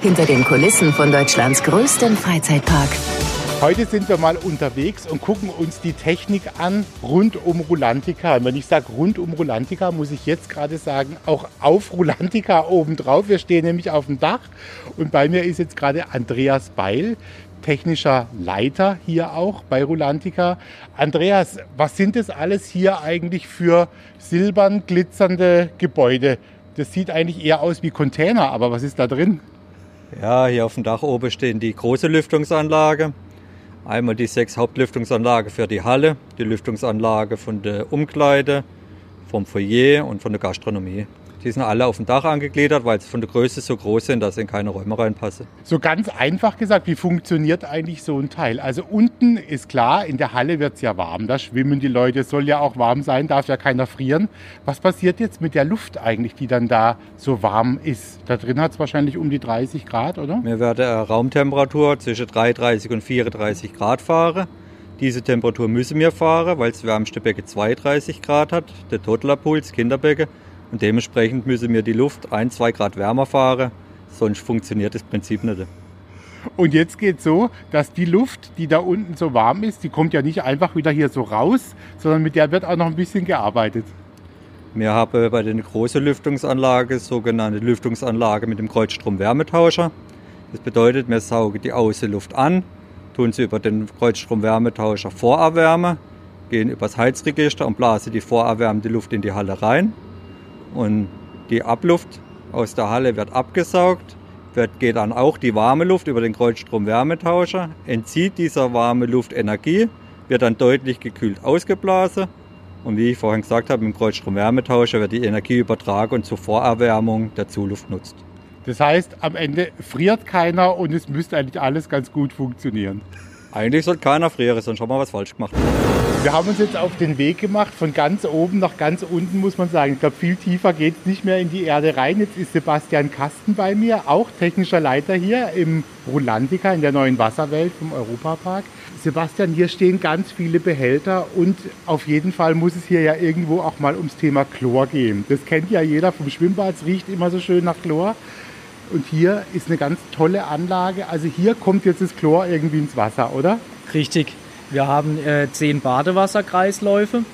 Hinter den Kulissen von Deutschlands größtem Freizeitpark. Heute sind wir mal unterwegs und gucken uns die Technik an rund um Rulantica. Und wenn ich sage rund um Rulantica, muss ich jetzt gerade sagen, auch auf Rulantica obendrauf. Wir stehen nämlich auf dem Dach und bei mir ist jetzt gerade Andreas Beil, technischer Leiter hier auch bei Rulantica. Andreas, was sind das alles hier eigentlich für silbern glitzernde Gebäude? Das sieht eigentlich eher aus wie Container, aber was ist da drin? Ja, hier auf dem Dach oben stehen die große Lüftungsanlage. Einmal die sechs Hauptlüftungsanlage für die Halle, die Lüftungsanlage von der Umkleide, vom Foyer und von der Gastronomie. Die sind alle auf dem Dach angegliedert, weil sie von der Größe so groß sind, dass sie in keine Räume reinpassen. So ganz einfach gesagt, wie funktioniert eigentlich so ein Teil? Also unten ist klar, in der Halle wird es ja warm, da schwimmen die Leute, es soll ja auch warm sein, darf ja keiner frieren. Was passiert jetzt mit der Luft eigentlich, die dann da so warm ist? Da drin hat es wahrscheinlich um die 30 Grad, oder? Wir werden eine Raumtemperatur zwischen 33 und 34 Grad fahren. Diese Temperatur müssen wir fahren, weil das wärmste Becken 32 Grad hat, der Toddlerpool, das Kinderbecken. Und dementsprechend müssen wir die Luft ein, zwei Grad wärmer fahren, sonst funktioniert das Prinzip nicht. Und jetzt geht es so, dass die Luft, die da unten so warm ist, die kommt ja nicht einfach wieder hier so raus, sondern mit der wird auch noch ein bisschen gearbeitet. Wir haben bei der großen Lüftungsanlage sogenannte Lüftungsanlage mit dem Kreuzstrom-Wärmetauscher. Das bedeutet, wir saugen die Außenluft an, tun sie über den Kreuzstrom-Wärmetauscher vorerwärmen, gehen übers Heizregister und blasen die vorerwärmte Luft in die Halle rein. Und die Abluft aus der Halle wird abgesaugt, wird, geht dann auch die warme Luft über den Kreuzstrom-Wärmetauscher, entzieht dieser warme Luft Energie, wird dann deutlich gekühlt ausgeblasen. Und wie ich vorhin gesagt habe, im Kreuzstrom-Wärmetauscher wird die Energie übertragen und zur Vorerwärmung der Zuluft nutzt. Das heißt, am Ende friert keiner und es müsste eigentlich alles ganz gut funktionieren. Eigentlich soll keiner frieren, sonst haben wir was falsch gemacht. Wir haben uns jetzt auf den Weg gemacht, von ganz oben nach ganz unten, muss man sagen. Ich glaube, viel tiefer geht es nicht mehr in die Erde rein. Jetzt ist Sebastian Kasten bei mir, auch technischer Leiter hier im Rulantica in der neuen Wasserwelt vom Europapark. Sebastian, hier stehen ganz viele Behälter und auf jeden Fall muss es hier ja irgendwo auch mal ums Thema Chlor gehen. Das kennt ja jeder vom Schwimmbad, es riecht immer so schön nach Chlor. Und hier ist eine ganz tolle Anlage. Also hier kommt jetzt das Chlor irgendwie ins Wasser, oder? Richtig. Wir haben äh, zehn Badewasserkreisläufe,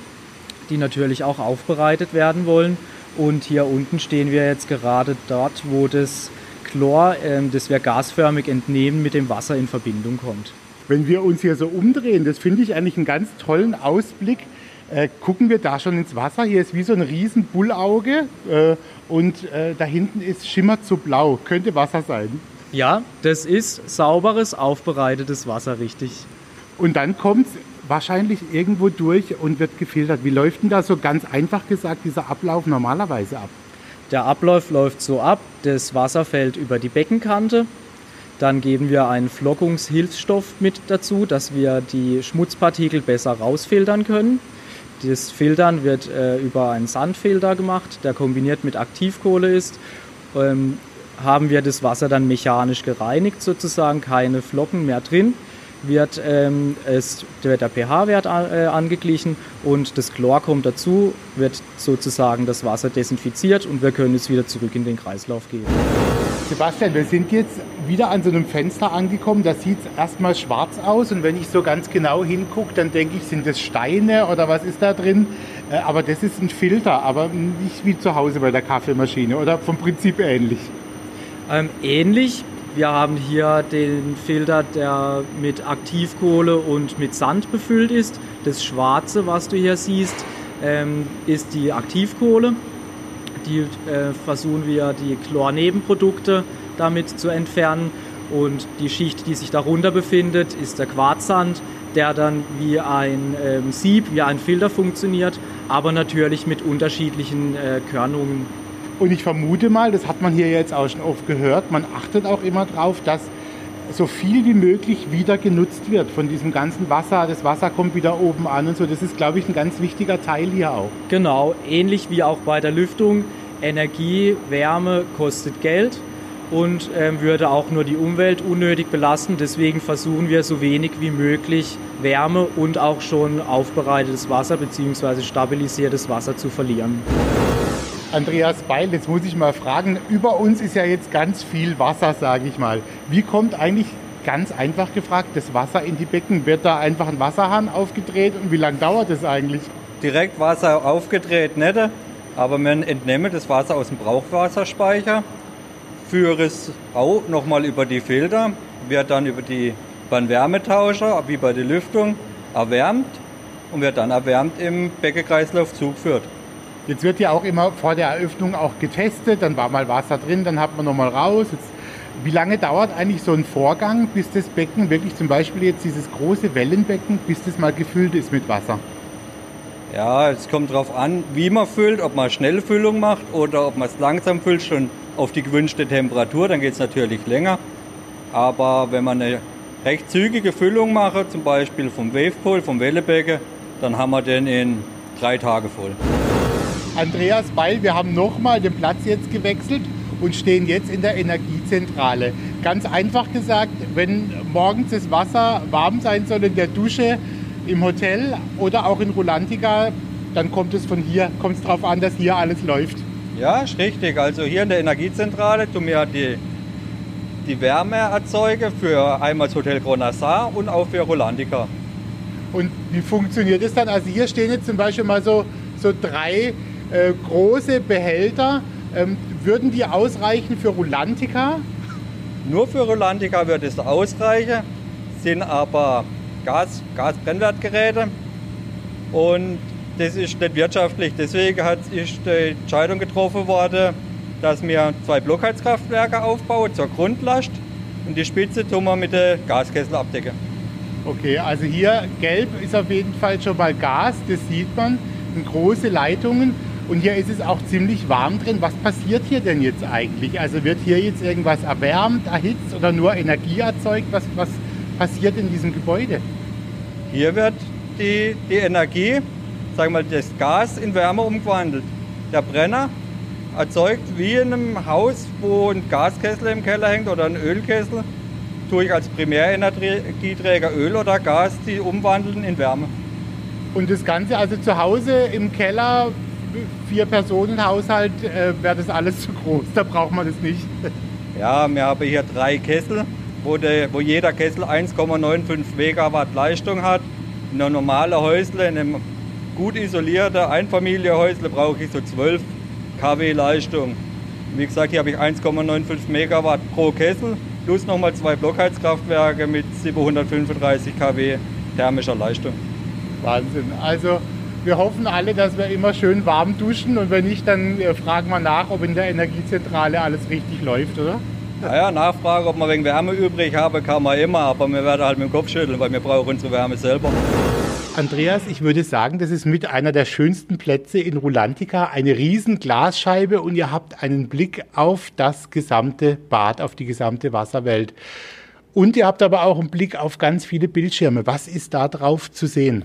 die natürlich auch aufbereitet werden wollen. Und hier unten stehen wir jetzt gerade dort, wo das Chlor, äh, das wir gasförmig entnehmen, mit dem Wasser in Verbindung kommt. Wenn wir uns hier so umdrehen, das finde ich eigentlich einen ganz tollen Ausblick. Äh, gucken wir da schon ins Wasser. Hier ist wie so ein riesen Bullauge äh, und äh, da hinten ist schimmert so blau. Könnte Wasser sein. Ja, das ist sauberes, aufbereitetes Wasser, richtig. Und dann kommt es wahrscheinlich irgendwo durch und wird gefiltert. Wie läuft denn da so ganz einfach gesagt dieser Ablauf normalerweise ab? Der Ablauf läuft so ab, das Wasser fällt über die Beckenkante, dann geben wir einen Flockungshilfsstoff mit dazu, dass wir die Schmutzpartikel besser rausfiltern können. Das Filtern wird äh, über einen Sandfilter gemacht, der kombiniert mit Aktivkohle ist. Ähm, haben wir das Wasser dann mechanisch gereinigt sozusagen, keine Flocken mehr drin wird, ähm, es, wird der pH-Wert äh, angeglichen und das Chlor kommt dazu, wird sozusagen das Wasser desinfiziert und wir können es wieder zurück in den Kreislauf geben. Sebastian, wir sind jetzt wieder an so einem Fenster angekommen. Da sieht es erstmal schwarz aus und wenn ich so ganz genau hingucke, dann denke ich, sind das Steine oder was ist da drin? Äh, aber das ist ein Filter, aber nicht wie zu Hause bei der Kaffeemaschine oder vom Prinzip ähnlich. Ähm, ähnlich, wir haben hier den Filter, der mit Aktivkohle und mit Sand befüllt ist. Das Schwarze, was du hier siehst, ähm, ist die Aktivkohle. Die äh, versuchen wir, die Chlornebenprodukte damit zu entfernen. Und die Schicht, die sich darunter befindet, ist der Quarzsand, der dann wie ein ähm, Sieb, wie ein Filter funktioniert, aber natürlich mit unterschiedlichen äh, Körnungen und ich vermute mal, das hat man hier jetzt auch schon oft gehört, man achtet auch immer darauf, dass so viel wie möglich wieder genutzt wird von diesem ganzen Wasser. Das Wasser kommt wieder oben an und so. Das ist, glaube ich, ein ganz wichtiger Teil hier auch. Genau, ähnlich wie auch bei der Lüftung. Energie, Wärme kostet Geld und ähm, würde auch nur die Umwelt unnötig belasten. Deswegen versuchen wir so wenig wie möglich Wärme und auch schon aufbereitetes Wasser bzw. stabilisiertes Wasser zu verlieren. Andreas Beil, jetzt muss ich mal fragen, über uns ist ja jetzt ganz viel Wasser, sage ich mal. Wie kommt eigentlich ganz einfach gefragt das Wasser in die Becken? Wird da einfach ein Wasserhahn aufgedreht und wie lange dauert das eigentlich? Direkt Wasser aufgedreht, nicht, aber wir entnehmen das Wasser aus dem Brauchwasserspeicher, führen es auch nochmal über die Filter, wird dann über die beim Wärmetauscher, wie bei der Lüftung, erwärmt und wird dann erwärmt im Beckekreislauf zugeführt. Jetzt wird ja auch immer vor der Eröffnung auch getestet, dann war mal Wasser drin, dann hat man nochmal raus. Jetzt, wie lange dauert eigentlich so ein Vorgang, bis das Becken wirklich zum Beispiel jetzt dieses große Wellenbecken, bis das mal gefüllt ist mit Wasser? Ja, es kommt darauf an, wie man füllt, ob man schnelle Füllung macht oder ob man es langsam füllt, schon auf die gewünschte Temperatur, dann geht es natürlich länger. Aber wenn man eine recht zügige Füllung macht, zum Beispiel vom Wavepool, vom Wellebecken, dann haben wir den in drei Tage voll. Andreas Beil, wir haben nochmal den Platz jetzt gewechselt und stehen jetzt in der Energiezentrale. Ganz einfach gesagt, wenn morgens das Wasser warm sein soll in der Dusche, im Hotel oder auch in Rolantica, dann kommt es von hier, kommt es darauf an, dass hier alles läuft. Ja, ist richtig. Also hier in der Energiezentrale tun wir die, die Wärme erzeugen für einmal das Hotel Gronassar und auch für Rolantica. Und wie funktioniert das dann? Also hier stehen jetzt zum Beispiel mal so, so drei äh, große Behälter. Ähm, würden die ausreichen für Rulantica? Nur für Rulantica wird es ausreichen, sind aber Gas, Gasbrennwertgeräte und das ist nicht wirtschaftlich. Deswegen hat, ist die Entscheidung getroffen worden, dass wir zwei Blockheizkraftwerke aufbauen zur Grundlast und die Spitze tun wir mit der Gaskessel abdecken. Okay, also hier gelb ist auf jeden Fall schon mal Gas, das sieht man, sind große Leitungen und hier ist es auch ziemlich warm drin. Was passiert hier denn jetzt eigentlich? Also wird hier jetzt irgendwas erwärmt, erhitzt oder nur Energie erzeugt? Was, was passiert in diesem Gebäude? Hier wird die, die Energie, sagen wir mal, das Gas in Wärme umgewandelt. Der Brenner erzeugt wie in einem Haus, wo ein Gaskessel im Keller hängt oder ein Ölkessel, tue ich als Primärenergieträger Öl oder Gas, die umwandeln in Wärme. Und das Ganze also zu Hause im Keller Vier-Personen-Haushalt äh, wäre das alles zu groß. Da braucht man das nicht. Ja, wir haben hier drei Kessel, wo, de, wo jeder Kessel 1,95 Megawatt Leistung hat. In einem normalen Häusle, in einem gut isolierten Einfamilienhäusle brauche ich so 12 kW Leistung. Wie gesagt, hier habe ich 1,95 Megawatt pro Kessel plus nochmal zwei Blockheizkraftwerke mit 735 kW thermischer Leistung. Wahnsinn. Also wir hoffen alle, dass wir immer schön warm duschen und wenn nicht, dann äh, fragen wir nach, ob in der Energiezentrale alles richtig läuft, oder? Naja, nachfragen, ob wir wegen Wärme übrig haben, kann man immer, aber wir werden halt mit dem Kopf schütteln, weil wir brauchen unsere Wärme selber. Andreas, ich würde sagen, das ist mit einer der schönsten Plätze in Rulantica, eine riesen Glasscheibe und ihr habt einen Blick auf das gesamte Bad, auf die gesamte Wasserwelt. Und ihr habt aber auch einen Blick auf ganz viele Bildschirme. Was ist da drauf zu sehen?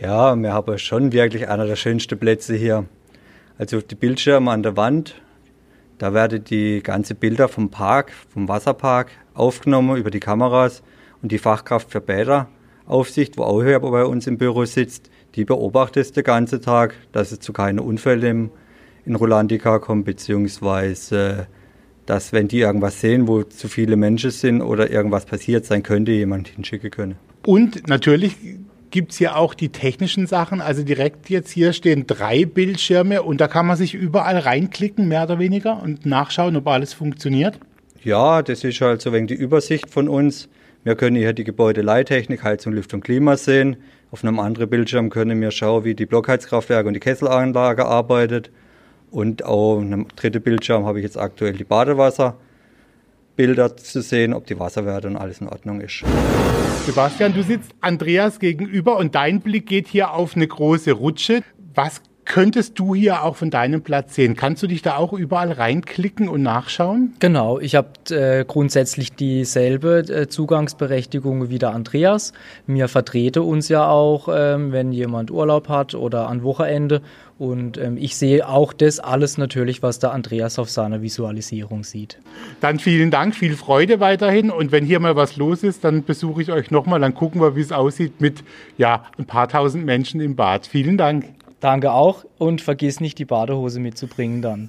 Ja, wir haben schon wirklich einer der schönsten Plätze hier. Also die Bildschirme an der Wand, da werden die ganzen Bilder vom Park, vom Wasserpark aufgenommen über die Kameras und die Fachkraft für Bäderaufsicht, wo auch hier bei uns im Büro sitzt, die beobachtet den ganzen Tag, dass es zu keinen Unfällen in Rolandica kommt, beziehungsweise dass wenn die irgendwas sehen, wo zu viele Menschen sind oder irgendwas passiert sein könnte, jemand hinschicken können. Und natürlich gibt es hier auch die technischen Sachen. Also direkt jetzt hier stehen drei Bildschirme und da kann man sich überall reinklicken, mehr oder weniger, und nachschauen, ob alles funktioniert. Ja, das ist halt so wegen die Übersicht von uns. Wir können hier die Gebäudeleittechnik, Heizung, Lüftung, Klima sehen. Auf einem anderen Bildschirm können wir schauen, wie die Blockheizkraftwerke und die Kesselanlage arbeitet. Und auf einem dritten Bildschirm habe ich jetzt aktuell die Badewasser. Bilder zu sehen, ob die Wasserwerte und alles in Ordnung ist. Sebastian, du sitzt Andreas gegenüber und dein Blick geht hier auf eine große Rutsche. Was könntest du hier auch von deinem Platz sehen? Kannst du dich da auch überall reinklicken und nachschauen? Genau, ich habe äh, grundsätzlich dieselbe äh, Zugangsberechtigung wie der Andreas. Mir vertrete uns ja auch, ähm, wenn jemand Urlaub hat oder an Wochenende. Und ähm, ich sehe auch das alles natürlich, was der Andreas auf seiner Visualisierung sieht. Dann vielen Dank, viel Freude weiterhin. Und wenn hier mal was los ist, dann besuche ich euch nochmal. Dann gucken wir, wie es aussieht mit ja, ein paar tausend Menschen im Bad. Vielen Dank. Danke auch und vergiss nicht die Badehose mitzubringen dann.